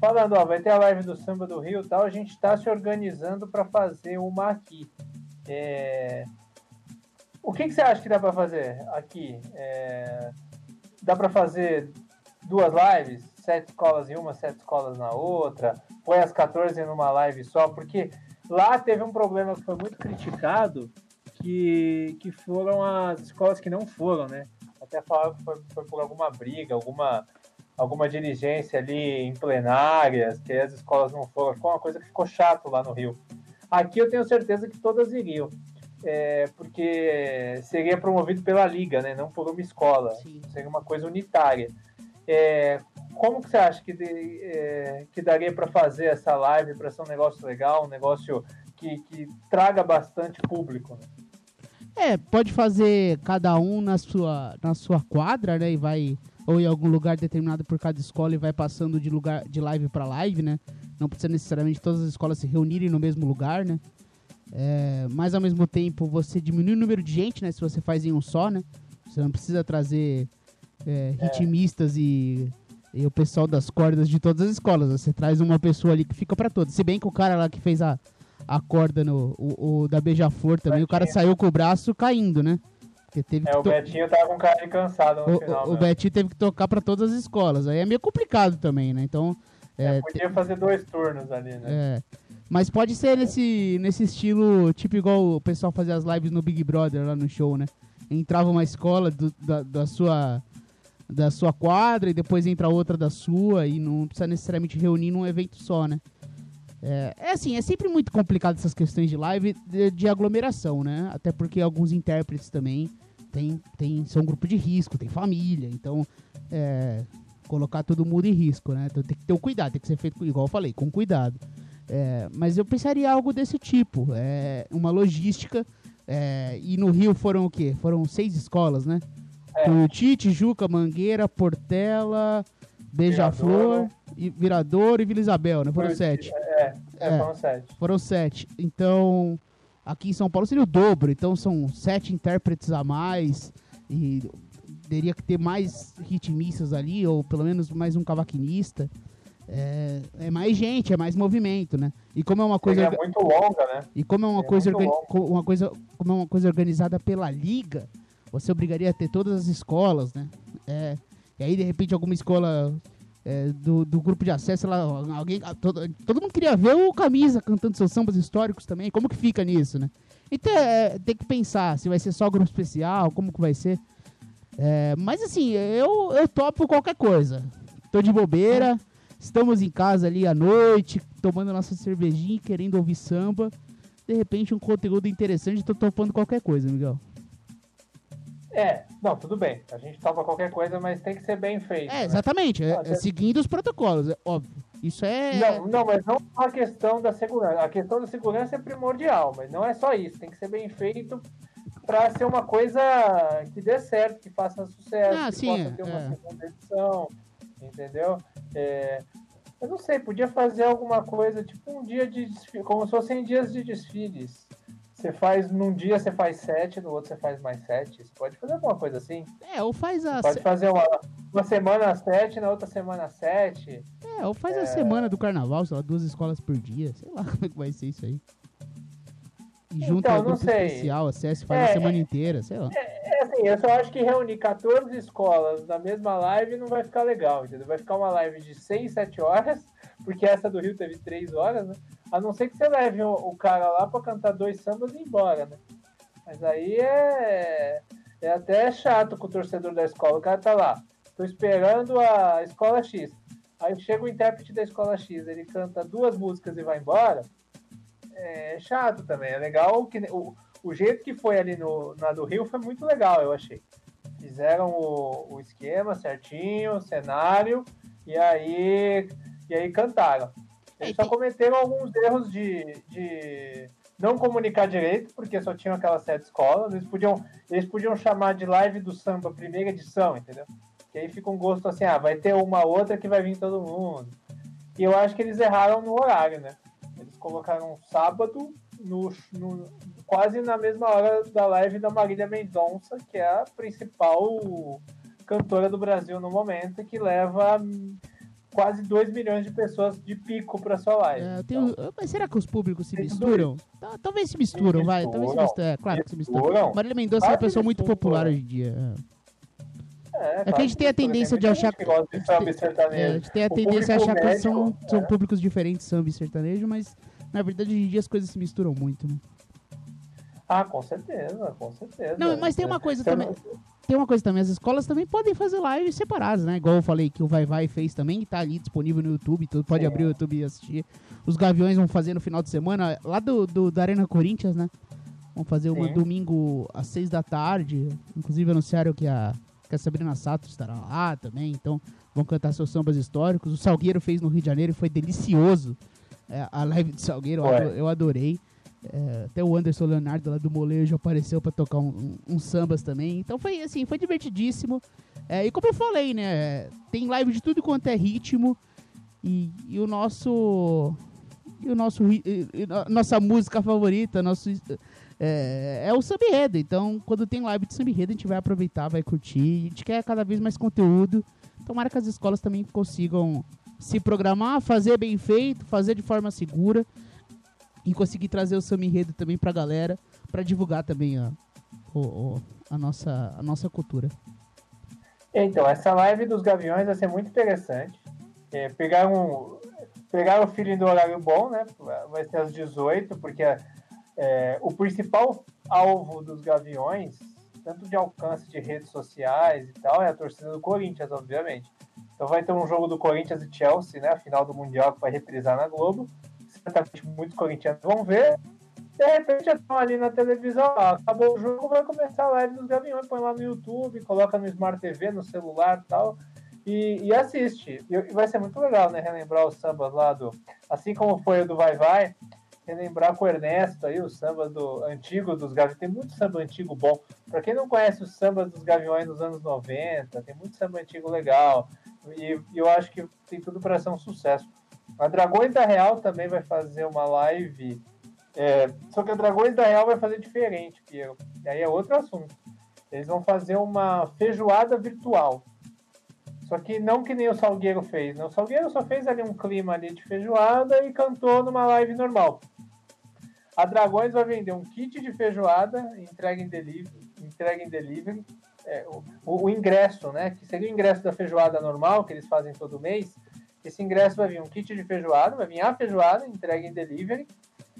falando, ó, vai ter a live do samba do Rio e tal, a gente está se organizando para fazer uma aqui. É... O que, que, você acha que dá para fazer aqui? É... Dá para fazer duas lives? Sete escolas em uma, sete escolas na outra? Põe as 14 numa live só? Porque lá teve um problema que foi muito criticado, que, que foram as escolas que não foram, né? Até falaram que foi, foi por alguma briga, alguma alguma diligência ali em plenárias, que as escolas não foram. Foi uma coisa que ficou chato lá no Rio. Aqui eu tenho certeza que todas iriam. É, porque seria promovido pela liga, né? Não por uma escola. Sim. Seria uma coisa unitária. É, como que você acha que, de, é, que daria para fazer essa live para ser um negócio legal, um negócio que, que traga bastante público? Né? É, pode fazer cada um na sua, na sua quadra, né? E vai ou em algum lugar determinado por cada escola e vai passando de lugar de live para live, né? Não precisa necessariamente todas as escolas se reunirem no mesmo lugar, né? É, mas ao mesmo tempo você diminui o número de gente, né? Se você faz em um só, né? Você não precisa trazer é, é. ritmistas e, e, o pessoal das cordas de todas as escolas. Você traz uma pessoa ali que fica para todas. Se bem que o cara lá que fez a, a corda no o, o da Beija-Flor também, o cara saiu com o braço caindo, né? Porque teve é, o to... Betinho tava com cara de cansado no o, final. O, o Betinho teve que tocar para todas as escolas. Aí é meio complicado também, né? Então. É, é, podia fazer dois turnos ali, né? É. Mas pode ser nesse, nesse estilo, tipo igual o pessoal fazia as lives no Big Brother lá no show, né? Entrava uma escola do, da, da, sua da sua quadra e depois entra outra da sua e não precisa necessariamente reunir num evento só, né? É, é assim, é sempre muito complicado essas questões de live de, de aglomeração, né? Até porque alguns intérpretes também tem, tem, são um grupo de risco, tem família, então é, colocar todo mundo em risco, né? Então tem que ter o cuidado, tem que ser feito, igual eu falei, com cuidado. É, mas eu pensaria algo desse tipo, é, uma logística. É, e no Rio foram o quê? Foram seis escolas, né? É. Tuiuti, Tijuca, Mangueira, Portela, Beija-Flor, Virador e Vila Isabel, né? Foram sete. É, é, foram sete. Foram sete. Então, Aqui em São Paulo seria o dobro, então são sete intérpretes a mais e teria que ter mais ritmistas ali, ou pelo menos mais um cavaquinista. É, é, mais gente, é mais movimento, né? E como é uma coisa é muito longa, né? E como é uma coisa uma coisa como é uma coisa organizada pela liga, você obrigaria a ter todas as escolas, né? É, e aí de repente alguma escola é, do, do grupo de acesso lá, alguém, todo, todo mundo queria ver o Camisa cantando seus sambas históricos também. Como que fica nisso, né? Então é, tem que pensar se vai ser só grupo especial, como que vai ser. É, mas assim, eu, eu topo qualquer coisa. Tô de bobeira, estamos em casa ali à noite, tomando nossa cervejinha, querendo ouvir samba. De repente um conteúdo interessante, tô topando qualquer coisa, Miguel. É, não, tudo bem. A gente topa qualquer coisa, mas tem que ser bem feito. É, né? exatamente. É, é, seguindo os protocolos, é óbvio. Isso é. Não, não, mas não a questão da segurança. A questão da segurança é primordial, mas não é só isso. Tem que ser bem feito para ser uma coisa que dê certo, que faça sucesso, ah, que sim, possa ter uma é. segunda edição, entendeu? É, Eu não sei, podia fazer alguma coisa, tipo um dia de desfile, como se fossem dias de desfiles. Você faz, num dia você faz sete, no outro você faz mais sete. Você pode fazer alguma coisa assim? É, ou faz a. Pode fazer uma, uma semana sete, na outra semana sete. É, ou faz é... a semana do carnaval, sei lá, duas escolas por dia. Sei lá como é que vai ser isso aí. Junta então, um grupo sei. especial, acesse, faz é, a semana inteira, sei lá. É, é, assim, eu só acho que reunir 14 escolas na mesma live não vai ficar legal, entendeu? Vai ficar uma live de 6, 7 horas, porque essa do Rio teve 3 horas, né? A não ser que você leve o, o cara lá para cantar dois sambas e ir embora, né? Mas aí é, é até chato com o torcedor da escola. O cara tá lá, tô esperando a escola X. Aí chega o intérprete da escola X, ele canta duas músicas e vai embora é chato também. É legal que o, o jeito que foi ali no, na do Rio foi muito legal, eu achei. Fizeram o, o esquema certinho, o cenário, e aí, e aí cantaram. Eles só cometeram alguns erros de, de não comunicar direito, porque só tinham aquelas sete escolas. Eles podiam, eles podiam chamar de live do samba primeira edição, entendeu? Que aí fica um gosto assim, ah, vai ter uma outra que vai vir todo mundo. E eu acho que eles erraram no horário, né? Colocaram sábado, no, no, quase na mesma hora da live da Marília Mendonça, que é a principal cantora do Brasil no momento, que leva quase 2 milhões de pessoas de pico para sua live. É, tenho, então, mas será que os públicos se misturam? Tá, talvez se misturam, se vai. Talvez se misturam. É, claro que se misturam. Marília Mendonça é uma pessoa muito popular hoje em dia. É. É, é que a gente tem a tendência de achar. Que gosta de samba sertanejo. É, a gente tem a tendência a achar que são, são é. públicos diferentes, samba e sertanejo, mas na verdade hoje em dia as coisas se misturam muito, né? Ah, com certeza, com certeza. Não, mas tem uma coisa também. Tem uma coisa também, as escolas também podem fazer lives separadas, né? Igual eu falei que o Vai Vai fez também, que tá ali disponível no YouTube, tu pode Sim. abrir o YouTube e assistir. Os Gaviões vão fazer no final de semana, lá do, do da Arena Corinthians, né? Vão fazer um domingo às seis da tarde. Inclusive anunciaram que a que a Sabrina Sato estará lá também, então vão cantar seus sambas históricos. O Salgueiro fez no Rio de Janeiro e foi delicioso. É, a live de Salgueiro, eu adorei. É, até o Anderson Leonardo lá do Molejo apareceu para tocar uns um, um sambas também. Então foi assim, foi divertidíssimo. É, e como eu falei, né? Tem live de tudo quanto é ritmo. E, e o nosso. E o nosso. E, e, nossa música favorita, nosso é, é o samba enredo. Então, quando tem live de samba enredo, a gente vai aproveitar, vai curtir. A gente quer cada vez mais conteúdo. Tomara que as escolas também consigam se programar, fazer bem feito, fazer de forma segura e conseguir trazer o samba enredo também pra galera, para divulgar também a, o, a, nossa, a nossa cultura. Então, essa live dos Gaviões vai ser muito interessante. É, pegar, um, pegar o feeling do horário bom, né? Vai ser às 18, porque é, o principal alvo dos Gaviões, tanto de alcance de redes sociais e tal, é a torcida do Corinthians, obviamente. Então vai ter um jogo do Corinthians e Chelsea, né? A final do Mundial que vai reprisar na Globo. Certamente muitos corintianos vão ver. De repente estão ali na televisão, acabou o jogo, vai começar a live dos Gaviões, põe lá no YouTube, coloca no Smart TV, no celular e tal. E, e, assiste. E vai ser muito legal, né? Relembrar os sambas lá do. Assim como foi o do Vai Vai, relembrar com o Ernesto aí, o samba do antigo dos Gaviões. Tem muito samba antigo bom. Para quem não conhece os sambas dos Gaviões dos anos 90, tem muito samba antigo legal. E, eu acho que tem tudo para ser um sucesso. A Dragões da Real também vai fazer uma live. É, só que a Dragões da Real vai fazer diferente, Piero. E aí é outro assunto. Eles vão fazer uma feijoada virtual. Só que não que nem o Salgueiro fez. Né? O Salgueiro só fez ali um clima ali de feijoada e cantou numa live normal. A Dragões vai vender um kit de feijoada, entrega em delivery, entrega em delivery é, o, o, ingresso, né? Que seria o ingresso da feijoada normal, que eles fazem todo mês. Esse ingresso vai vir um kit de feijoada, vai vir a feijoada, entrega em delivery,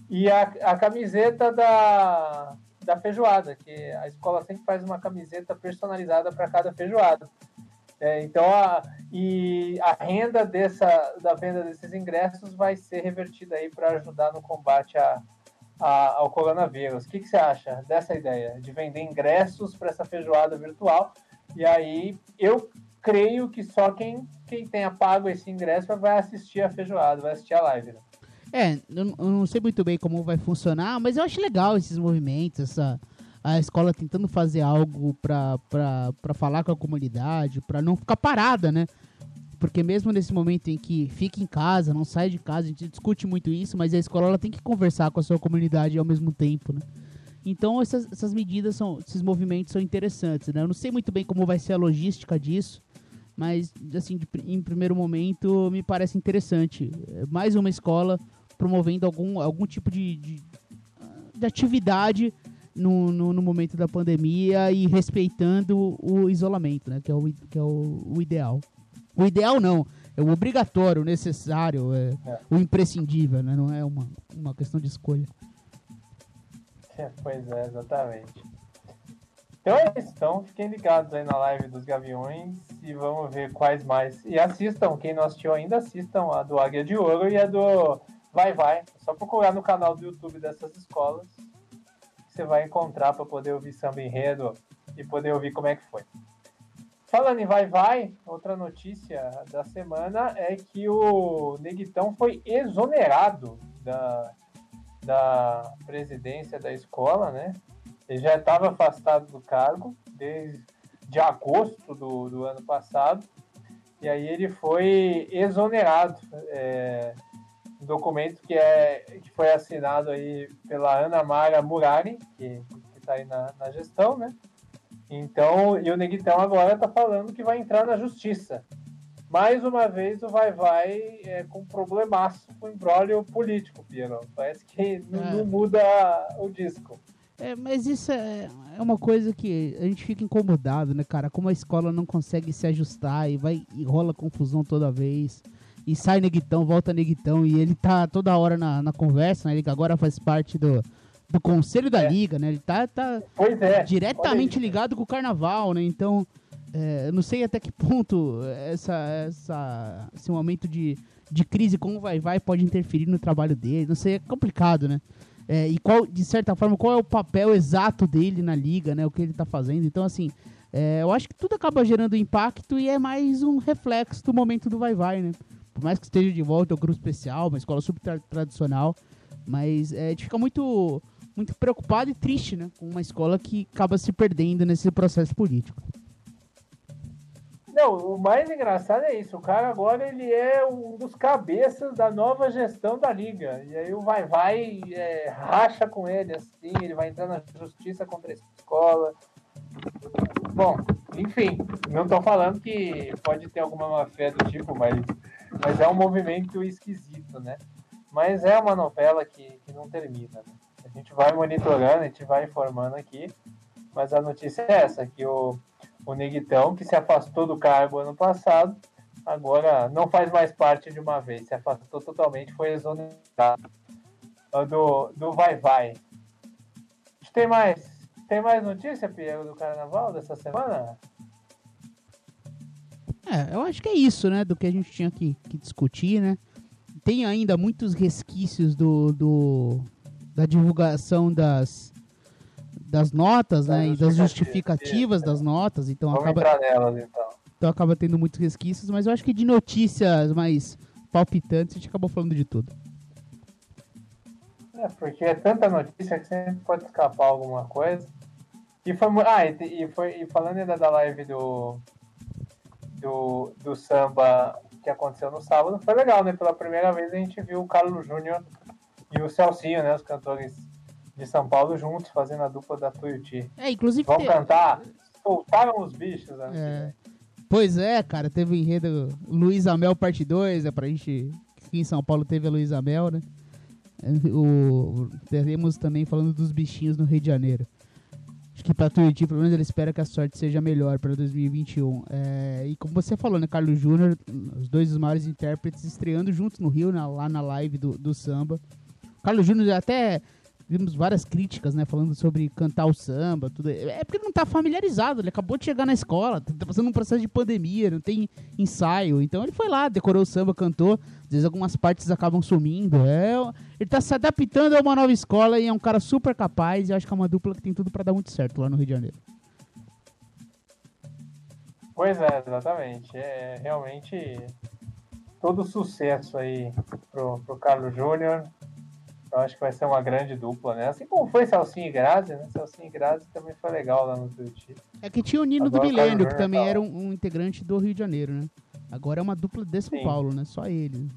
e a, a camiseta da, da feijoada, que a escola sempre faz uma camiseta personalizada para cada feijoada. É, então, a, e a renda dessa, da venda desses ingressos vai ser revertida aí para ajudar no combate a, a, ao coronavírus. O que, que você acha dessa ideia de vender ingressos para essa feijoada virtual? E aí eu creio que só quem, quem tenha pago esse ingresso vai assistir a feijoada, vai assistir a live. Né? É, eu não sei muito bem como vai funcionar, mas eu acho legal esses movimentos, essa a escola tentando fazer algo para falar com a comunidade, para não ficar parada, né? Porque mesmo nesse momento em que fica em casa, não sai de casa, a gente discute muito isso, mas a escola ela tem que conversar com a sua comunidade ao mesmo tempo, né? Então essas, essas medidas são, esses movimentos são interessantes, né? Eu não sei muito bem como vai ser a logística disso, mas assim, de, em primeiro momento me parece interessante. Mais uma escola promovendo algum, algum tipo de, de, de atividade no, no, no, momento da pandemia e respeitando o isolamento, né? Que é o, que é o, o ideal. O ideal não, é o obrigatório, o necessário, é, é. o imprescindível, né? Não é uma, uma questão de escolha. pois é, exatamente. Então é isso. Então fiquem ligados aí na live dos Gaviões e vamos ver quais mais. E assistam, quem não assistiu ainda, assistam a do Águia de Ouro e a do Vai Vai. É só procurar no canal do YouTube dessas escolas você vai encontrar para poder ouvir samba enredo e poder ouvir como é que foi. Falando em Vai Vai, outra notícia da semana é que o Neguitão foi exonerado da, da presidência da escola, né? Ele já estava afastado do cargo desde de agosto do, do ano passado, e aí ele foi exonerado. É, um documento que, é, que foi assinado aí pela Ana Mara Murari, que está aí na, na gestão, né? Então, e o Neguitão agora está falando que vai entrar na justiça. Mais uma vez o Vai Vai é, com problemaço com embrólio político, Piero. Parece que não, é. não muda o disco. É, mas isso é, é uma coisa que a gente fica incomodado, né, cara? Como a escola não consegue se ajustar e vai e rola confusão toda vez. E sai Neguitão, volta Neguitão. E ele tá toda hora na, na conversa, né? Ele agora faz parte do, do conselho da é. liga, né? Ele tá, tá é. diretamente ligado com o carnaval, né? Então, é, eu não sei até que ponto essa, essa, esse momento de, de crise como vai vai pode interferir no trabalho dele. Não sei, é complicado, né? É, e qual, de certa forma, qual é o papel exato dele na liga, né? O que ele tá fazendo. Então, assim, é, eu acho que tudo acaba gerando impacto e é mais um reflexo do momento do vai-vai, né? Por mais que esteja de volta ao grupo especial, uma escola super tradicional, mas é, a gente fica muito, muito preocupado e triste, né? Com uma escola que acaba se perdendo nesse processo político. Não, o mais engraçado é isso. O cara agora ele é um dos cabeças da nova gestão da liga. E aí o vai vai é, racha com ele assim, ele vai entrar na justiça contra a escola. Bom, enfim, não estou falando que pode ter alguma má fé do tipo, mas, mas é um movimento esquisito, né? Mas é uma novela que, que não termina. Né? Gente vai monitorando, a gente vai informando aqui, mas a notícia é essa, que o o Neguitão, que se afastou do cargo ano passado, agora não faz mais parte de uma vez, se afastou totalmente, foi exonerado do, do Vai Vai. Tem mais, tem mais notícia, Piero, do carnaval dessa semana? É, eu acho que é isso, né, do que a gente tinha que, que discutir, né? Tem ainda muitos resquícios do, do da divulgação das, das notas, né? E das justificativas das notas. Então Vamos acaba. Nelas, então. então acaba tendo muitos resquícios, mas eu acho que de notícias mais palpitantes a gente acabou falando de tudo. É, porque é tanta notícia que sempre pode escapar alguma coisa. E foi ah, e, e foi e falando ainda da live do, do do samba que aconteceu no sábado, foi legal, né? Pela primeira vez a gente viu o Carlos Júnior e o Celcinho, né, os cantores de São Paulo juntos, fazendo a dupla da Tuiuti. É, inclusive. Vão cantar. Soltaram os bichos, né? É. Pois é, cara, teve o enredo Luiz Amel parte 2, é pra gente. Aqui em São Paulo teve a Luiz Amel, né? O, teremos também falando dos bichinhos no Rio de Janeiro. Acho que pra Tuiuti, pelo menos, ele espera que a sorte seja melhor para 2021. É, e como você falou, né, Carlos Júnior, os dois maiores intérpretes estreando juntos no Rio, na, lá na live do, do samba. Carlos Júnior até vimos várias críticas, né? Falando sobre cantar o samba, tudo. É porque ele não tá familiarizado, ele acabou de chegar na escola, tá fazendo um processo de pandemia, não tem ensaio. Então ele foi lá, decorou o samba, cantou. Às vezes algumas partes acabam sumindo. É, ele tá se adaptando a uma nova escola e é um cara super capaz. E acho que é uma dupla que tem tudo para dar muito certo lá no Rio de Janeiro. Pois é, exatamente. É realmente todo sucesso aí pro, pro Carlos Júnior. Eu acho que vai ser uma grande dupla, né? Assim como foi Celcinho e Grazi, né? Celcinho e Grazi também foi legal lá no Tuiuti. É que tinha o Nino Agora, do Milênio, que também tá era um, um, integrante do Rio de Janeiro, né? Agora é uma dupla de São Sim. Paulo, né? Só ele.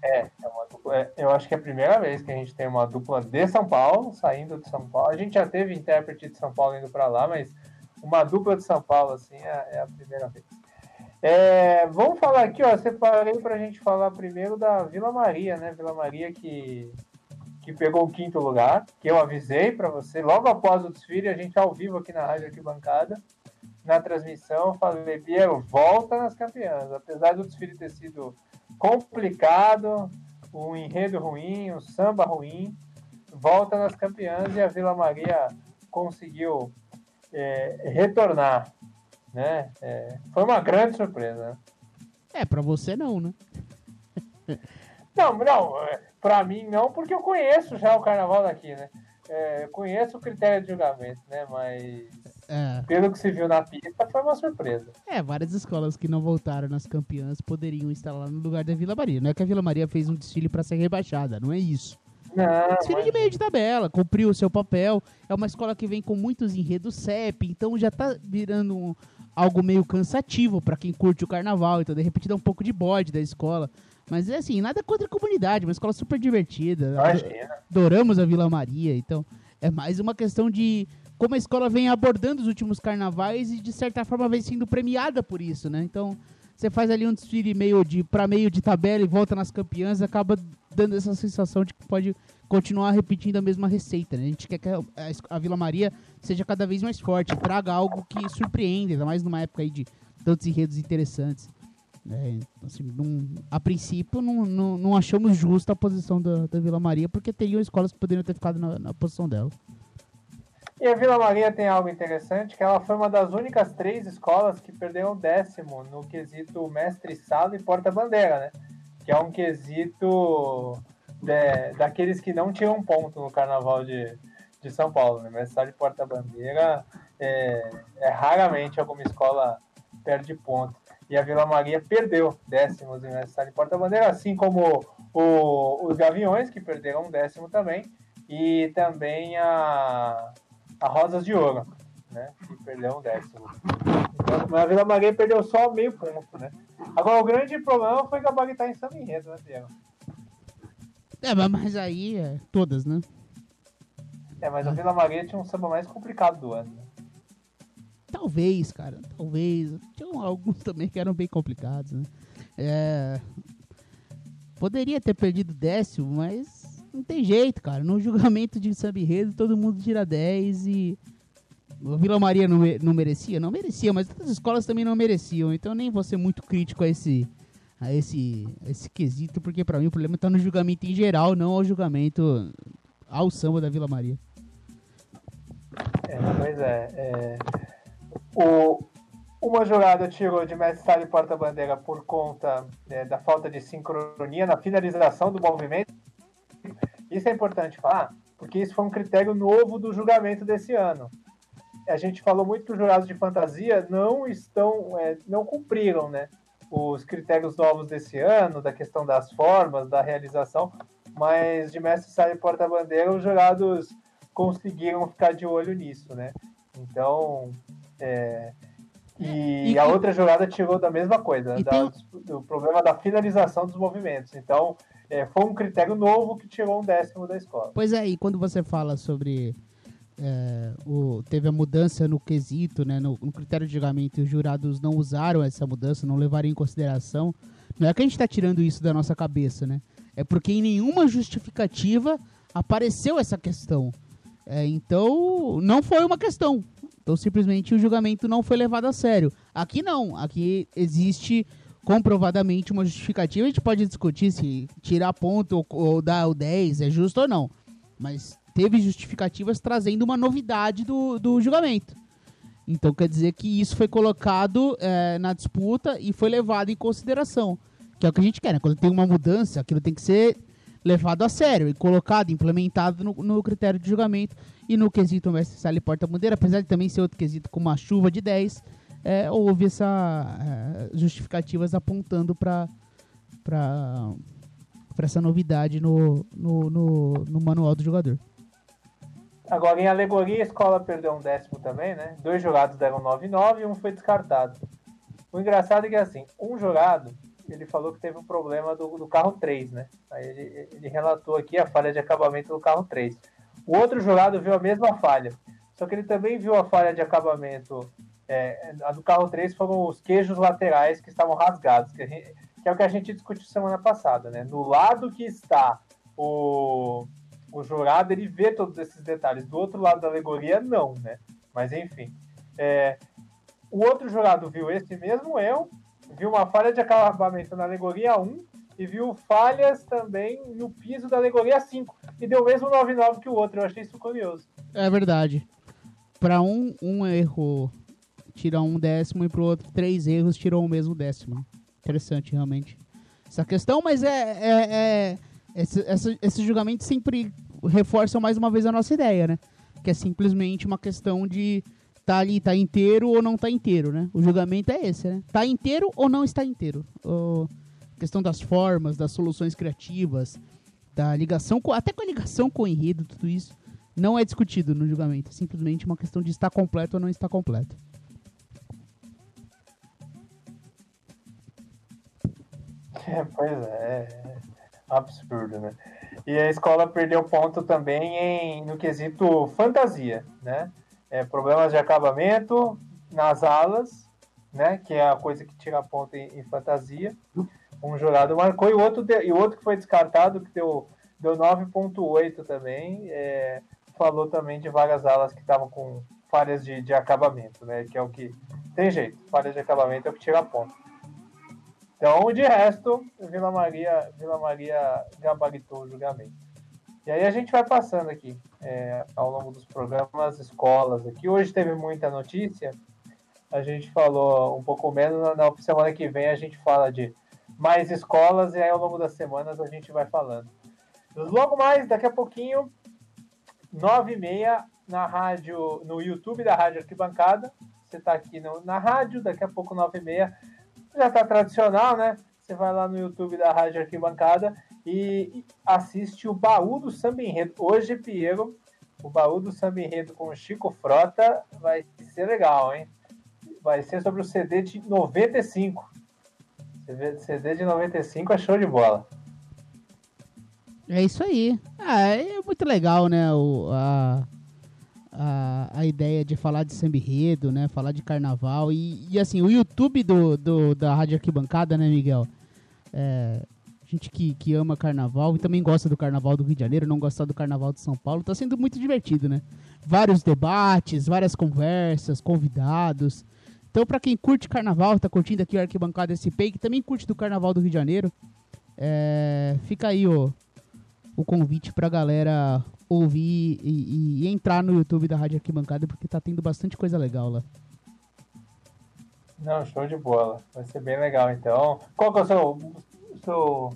É, é uma dupla, é, eu acho que é a primeira vez que a gente tem uma dupla de São Paulo, saindo de São Paulo. A gente já teve intérprete de São Paulo indo para lá, mas uma dupla de São Paulo, assim, é, é a primeira vez. É, vamos falar aqui, ó, separei para a gente falar primeiro da Vila Maria, né? Vila Maria que, que pegou o quinto lugar, que eu avisei para você, logo após o desfile, a gente ao vivo aqui na Rádio Arquibancada, na transmissão, eu falei, Piero, volta nas campeãs. Apesar do desfile ter sido complicado, um enredo ruim, um samba ruim, volta nas campeãs e a Vila Maria conseguiu é, retornar. Né? É, foi uma grande surpresa. É, pra você não, né? Não, não, pra mim não, porque eu conheço já o carnaval daqui, né? É, eu conheço o critério de julgamento, né? Mas É. pelo que se viu na pista, foi uma surpresa. É, várias escolas que não voltaram nas campeãs poderiam estar lá no lugar da Vila Maria. Não é que a Vila Maria fez um desfile pra ser rebaixada, não é isso. Não, Desfile de mas- meio de tabela, cumpriu o seu papel. É uma escola que vem com muitos enredos CEP, então já tá virando um- algo meio cansativo pra quem curte o carnaval. Então, de repente, dá um pouco de bode da escola. Mas é assim, nada contra a comunidade, uma escola super divertida. Imagina. adoramos a Vila Maria, então é mais uma questão de como a escola vem abordando os últimos carnavais e de certa forma vem sendo premiada por isso, né? Então você faz ali um desfile meio de para meio de tabela e volta nas campeãs, acaba dando essa sensação de que pode continuar repetindo a mesma receita, né? A gente quer que a, a Vila Maria seja cada vez mais forte, traga algo que surpreenda, ainda mais numa época aí de tantos enredos interessantes. Então, assim, a princípio, não, não, não achamos justa a posição da, da Vila Maria, porque teriam escolas que poderiam ter ficado na, na posição dela. E a Vila Maria tem algo interessante, que ela foi uma das únicas três escolas que perderam décimo no quesito mestre-sala e porta-bandeira, né? Que é um quesito de- daqueles que não tiram ponto no carnaval de, de São Paulo, né? Mestre-sala e porta-bandeira é, é raramente alguma escola perde ponto. E a Vila Maria perdeu décimos em mestre-sala e porta-bandeira, assim como o- os Gaviões, que perderam um décimo também, e também a a Rosas de Ouro, né? Que perdeu um décimo. Então, mas a Vila Maria perdeu só meio ponto, né? Agora, o grande problema foi gabaritar em Samba Enredo, né, Diego? É, mas aí, é, todas, né? É, mas a Vila Maria tinha um samba mais complicado do ano. né? Talvez, cara, talvez. Tinham alguns também que eram bem complicados, né? É, Poderia ter perdido décimo, mas não tem jeito, cara. No julgamento de samba enredo, todo mundo tira 10 e. A Vila Maria não, não merecia? Não merecia, mas outras escolas também não mereciam. Então nem vou ser muito crítico a esse, a esse, a esse quesito, porque pra mim o problema tá no julgamento em geral, não ao julgamento ao samba da Vila Maria. É, pois é. é. O, uma jurada tirou de mestre e porta-bandeira por conta né, da falta de sincronia na finalização do movimento. Isso é importante falar, porque isso foi um critério novo do julgamento desse ano. A gente falou muito que os jurados de fantasia não estão, é, não cumpriram, né? Os critérios novos desse ano, da questão das formas, da realização, mas de mestre e porta-bandeira, os jurados conseguiram ficar de olho nisso, né? Então, é, e, E- a outra jurada tirou da mesma coisa, da- tem- do problema da finalização dos movimentos. Então, é, foi um critério novo que tirou um décimo da escola. Pois é, e quando você fala sobre. é, o, teve a mudança no quesito, né, no, no critério de julgamento, e os jurados não usaram essa mudança, não levaram em consideração. Não é que a gente está tirando isso da nossa cabeça, né? É porque em nenhuma justificativa apareceu essa questão. É, então, não foi uma questão. Então, simplesmente o julgamento não foi levado a sério. Aqui não. Aqui existe comprovadamente uma justificativa. A gente pode discutir se tirar ponto ou, ou dar o 10 é justo ou não. Mas teve justificativas trazendo uma novidade do, do julgamento. Então quer dizer que isso foi colocado é, na disputa e foi levado em consideração. Que é o que a gente quer, né? Quando tem uma mudança, aquilo tem que ser levado a sério e colocado, implementado no, no critério de julgamento e no quesito mestre sala porta-bandeira, apesar de também ser outro quesito com uma chuva de 10, é, houve essa é, justificativas apontando para para essa novidade no, no, no, no manual do jogador. Agora, em alegoria, a escola perdeu um décimo também, né? Dois jurados deram 9,9 e um foi descartado. O engraçado é que, assim, um jurado, ele falou que teve um problema do, do carro 3, né? Aí ele, ele relatou aqui a falha de acabamento do carro 3. O outro jurado viu a mesma falha, só que ele também viu a falha de acabamento. É, a do carro 3 foram os queijos laterais que estavam rasgados, que, gente, que é o que a gente discutiu semana passada, né? No lado que está o, o jurado, ele vê todos esses detalhes. Do outro lado da alegoria, não, né? Mas enfim. É, o outro jurado viu esse mesmo erro, viu uma falha de acabamento na alegoria 1 e viu falhas também no piso da alegoria 5. E deu o mesmo 9,9 que o outro. Eu achei isso curioso. É verdade. Para um, um erro tira um décimo e para o outro três erros tirou o mesmo décimo. Interessante, realmente. Essa questão, mas é, é, é esse, esse, esse julgamento sempre reforça mais uma vez a nossa ideia, né? Que é simplesmente uma questão de tá ali, tá inteiro ou não tá inteiro, né? O julgamento é esse, né? Tá inteiro ou não está inteiro. O, questão das formas, das soluções criativas, da ligação, com, até com a ligação com o enredo, tudo isso, não é discutido no julgamento. É simplesmente uma questão de estar completo ou não estar completo. É, pois é, é absurdo, né? E a escola perdeu ponto também em, no quesito fantasia, né? É, problemas de acabamento nas alas, né? Que é a coisa que tira ponto em, em fantasia. Um jurado marcou e o outro, de, e outro que foi descartado, que deu, deu 9.8 também, é, falou também de várias alas que estavam com falhas de, de acabamento, né? Que é o que tem jeito, falhas de acabamento é o que tira ponto. Então, de resto, Vila Maria, Vila Maria gabaritou o julgamento. E aí a gente vai passando aqui é, ao longo dos programas, escolas aqui. Hoje teve muita notícia. A gente falou um pouco menos. Na semana que vem a gente fala de mais escolas e aí ao longo das semanas a gente vai falando. Logo mais, daqui a pouquinho, nove e meia na rádio, no YouTube da Rádio Arquibancada. Você está aqui no, na rádio, daqui a pouco nove e meia já está tradicional, né? Você vai lá no YouTube da Rádio Arquibancada e assiste o Baú do Samba Enredo. Hoje, Piero, o Baú do Samba Enredo com o Chico Frota vai ser legal, hein? Vai ser sobre o CD de 95. CD de 95 é show de bola. É isso aí. Ah, é muito legal, né? O, a, a, a ideia de falar de samba enredo, né? Falar de carnaval. E, e assim, o YouTube do, do, da Rádio Arquibancada, né, Miguel? É, gente que, que ama carnaval e também gosta do carnaval do Rio de Janeiro, não gosta do carnaval de São Paulo, tá sendo muito divertido, né? Vários debates, várias conversas, convidados. Então, para quem curte carnaval, tá curtindo aqui o Arquibancada SP, que também curte do carnaval do Rio de Janeiro, é, fica aí o, o convite pra galera ouvir e, e, entrar no YouTube da Rádio Arquibancada, porque tá tendo bastante coisa legal lá. Não, show de bola. Vai ser bem legal, então. Qual que é o seu, seu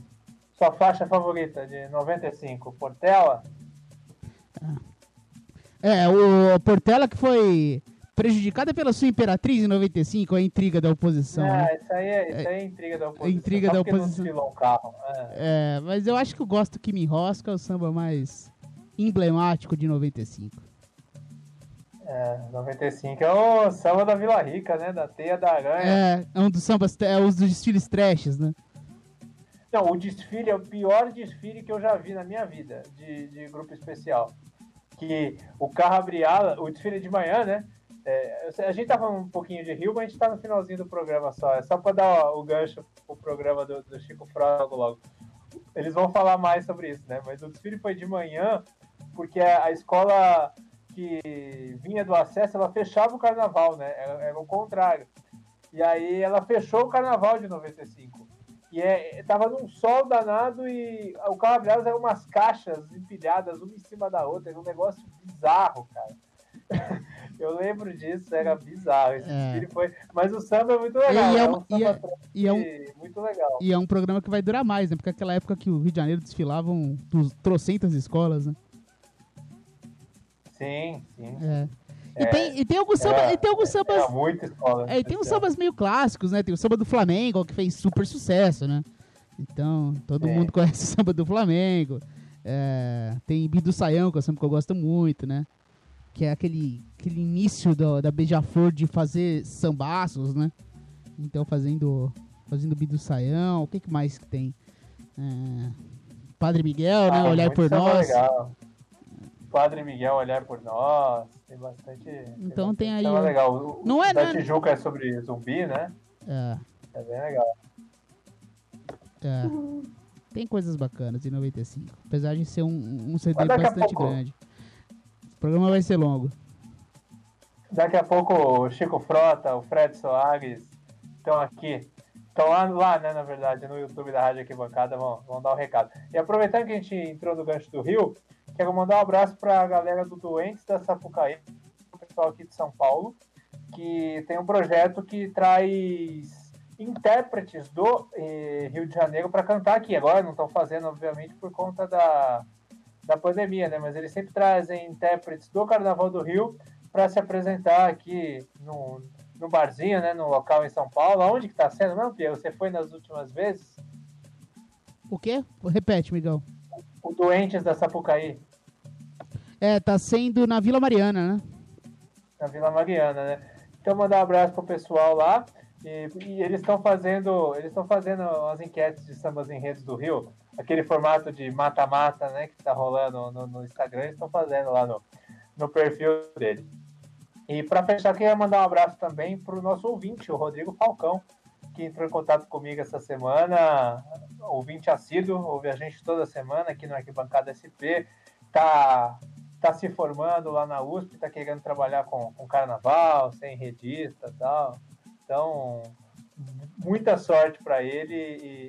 sua faixa favorita de 95? Portela? É, o Portela que foi prejudicada pela sua imperatriz em 95, a intriga da oposição. É, né? isso, aí é, isso aí é intriga da oposição. Intriga da oposição. Um carro. É. é. mas eu acho que eu gosto que me enrosca o samba mais emblemático de 95. É, 95 é o samba da Vila Rica, né? Da Teia da Aranha. É, é um dos sambas, é um dos desfiles trashes, né? Não, o desfile é o pior desfile que eu já vi na minha vida de, de grupo especial. Que o carro abria, o desfile de manhã, né? É, a gente tava um pouquinho de Rio, mas a gente tá no finalzinho do programa só. É só para dar o gancho pro programa do, do Chico Frota logo. Eles vão falar mais sobre isso, né? Mas o desfile foi de manhã, porque a escola que vinha do acesso, ela fechava o carnaval, né? Era, era o contrário. E aí ela fechou o carnaval de 95. E é, tava num sol danado e o carro abriado eram umas caixas empilhadas uma em cima da outra, era um negócio bizarro, cara. Eu lembro disso, era bizarro. Esse é. foi... Mas o samba é muito legal. E é, um, é e é, e é um, muito legal. E é um programa que vai durar mais, né? Porque aquela época que o Rio de Janeiro desfilavam dos trocentas escolas, né? Sim, sim. É. E, tem, e tem alguns sambas. e tem alguns sambas. Muito escola, é, e tem uns sambas meio clássicos, né? Tem o samba do Flamengo, que fez super sucesso, né? Então, todo é. mundo conhece o samba do Flamengo. É, tem Bidu Saião, que é um samba que eu gosto muito, né? Que é aquele, aquele início do, da Beija-Flor de fazer sambaços, né? Então fazendo fazendo Bido Saião, o que, que mais que tem? É, Padre Miguel, né? Ah, Olhar muito por nós. legal. Padre Miguel Olhar por Nós. Tem bastante. Então bastante tem aí samba o- legal. O, Não o é, da né? Tijuca é sobre zumbi, né? É, É bem legal. é. Tem coisas bacanas em 95. Apesar de ser um, um CD bastante grande. O programa vai ser longo. Daqui a pouco o Chico Frota, o Fred Soares estão aqui. Estão lá, lá, né, na verdade, no YouTube da Rádio Arquibancada, vão, vão dar o recado. E aproveitando que a gente entrou no gancho do Rio, quero mandar um abraço para a galera do Doentes da Sapucaí, o pessoal aqui de São Paulo, que tem um projeto que traz intérpretes do eh, Rio de Janeiro para cantar aqui. Agora não estão fazendo, obviamente, por conta da, da pandemia, né? Mas eles sempre trazem intérpretes do Carnaval do Rio para se apresentar aqui no, no barzinho, né? No local em São Paulo. Aonde que tá sendo? Não, Pierre, você foi nas últimas vezes? O quê? Repete, Miguel. O Doentes da Sapucaí, É, tá sendo na Vila Mariana, né? na Vila Mariana, né? Então mandar um abraço pro pessoal lá. E, e eles estão fazendo, eles estão fazendo as enquetes de sambas em redes do Rio, aquele formato de mata-mata, né, que tá rolando no, no Instagram, eles estão fazendo lá no, no perfil deles. E para fechar, queria mandar um abraço também para o nosso ouvinte, o Rodrigo Falcão, que entrou em contato comigo essa semana, ouvinte assíduo, ouve a gente toda semana aqui no Arquibancada SP, tá, tá se formando lá na USP, tá querendo trabalhar com, com carnaval, sem redista e tal. Então, muita sorte para ele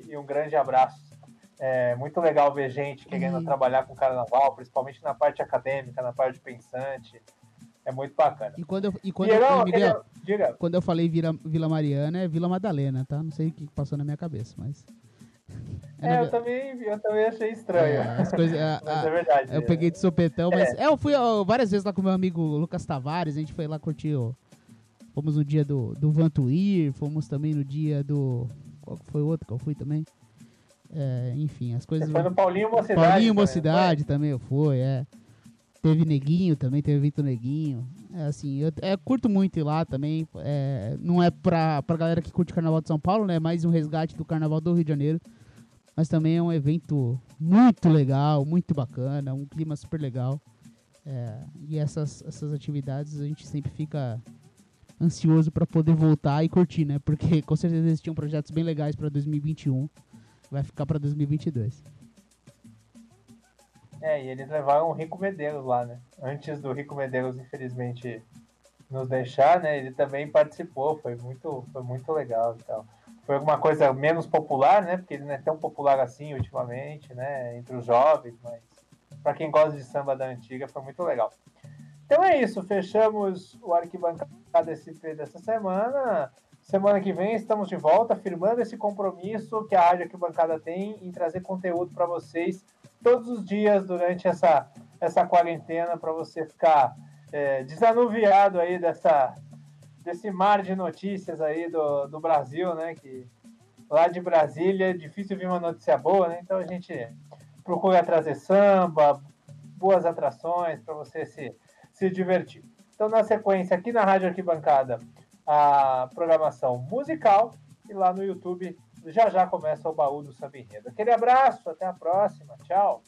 e, e um grande abraço. É muito legal ver gente querendo Uhum. trabalhar com carnaval, principalmente na parte acadêmica, na parte pensante. É muito bacana. E quando eu, e quando E eu, eu- Miguel, eu- quando eu falei Vila, Vila Mariana, é Vila Madalena, tá? Não sei o que passou na minha cabeça, mas. É, eu, também, eu também achei estranho. é, as coisas, a- Mas a- é verdade. eu peguei de sopetão, mas. É, eu fui ó, várias vezes lá com meu amigo Lucas Tavares, a gente foi lá curtir. ó, fomos no dia do, do Vantuir, fomos também no dia do. Qual foi o outro que eu fui também? É, enfim, as coisas. Você foi no Paulinho Mocidade. Paulinho também, Mocidade também eu fui, é. Teve Neguinho também, teve evento Neguinho. É assim, eu é, curto muito ir lá também. é, não é pra, pra galera que curte o Carnaval de São Paulo, né? É mais um resgate do Carnaval do Rio de Janeiro. Mas também é um evento muito legal, muito bacana, um clima super legal. É, e essas, essas atividades a gente sempre fica ansioso pra poder voltar e curtir, né? Porque com certeza existiam projetos bem legais pra 2021. Vai ficar pra 2022. É, e eles levaram o Rico Medeiros lá, né? Antes do Rico Medeiros, infelizmente, nos deixar, né? Ele também participou, foi muito, foi muito legal e tal. Foi alguma coisa menos popular, né? Porque ele não é tão popular assim ultimamente, né? Entre os jovens, mas para quem gosta de samba da antiga, foi muito legal. Então é isso, fechamos o Arquibancada SP dessa semana. Semana que vem estamos de volta, firmando esse compromisso que a Rádio Arquibancada tem em trazer conteúdo para vocês todos os dias durante essa, essa quarentena, para você ficar é, desanuviado aí dessa, desse mar de notícias aí do, do Brasil, né? Que lá de Brasília é difícil vir uma notícia boa, né? Então a gente procura trazer samba, boas atrações para você se, se divertir. Então, na sequência, aqui na Rádio Arquibancada, a programação musical e lá no YouTube já já começa o baú do Samba. Aquele abraço, até a próxima, tchau!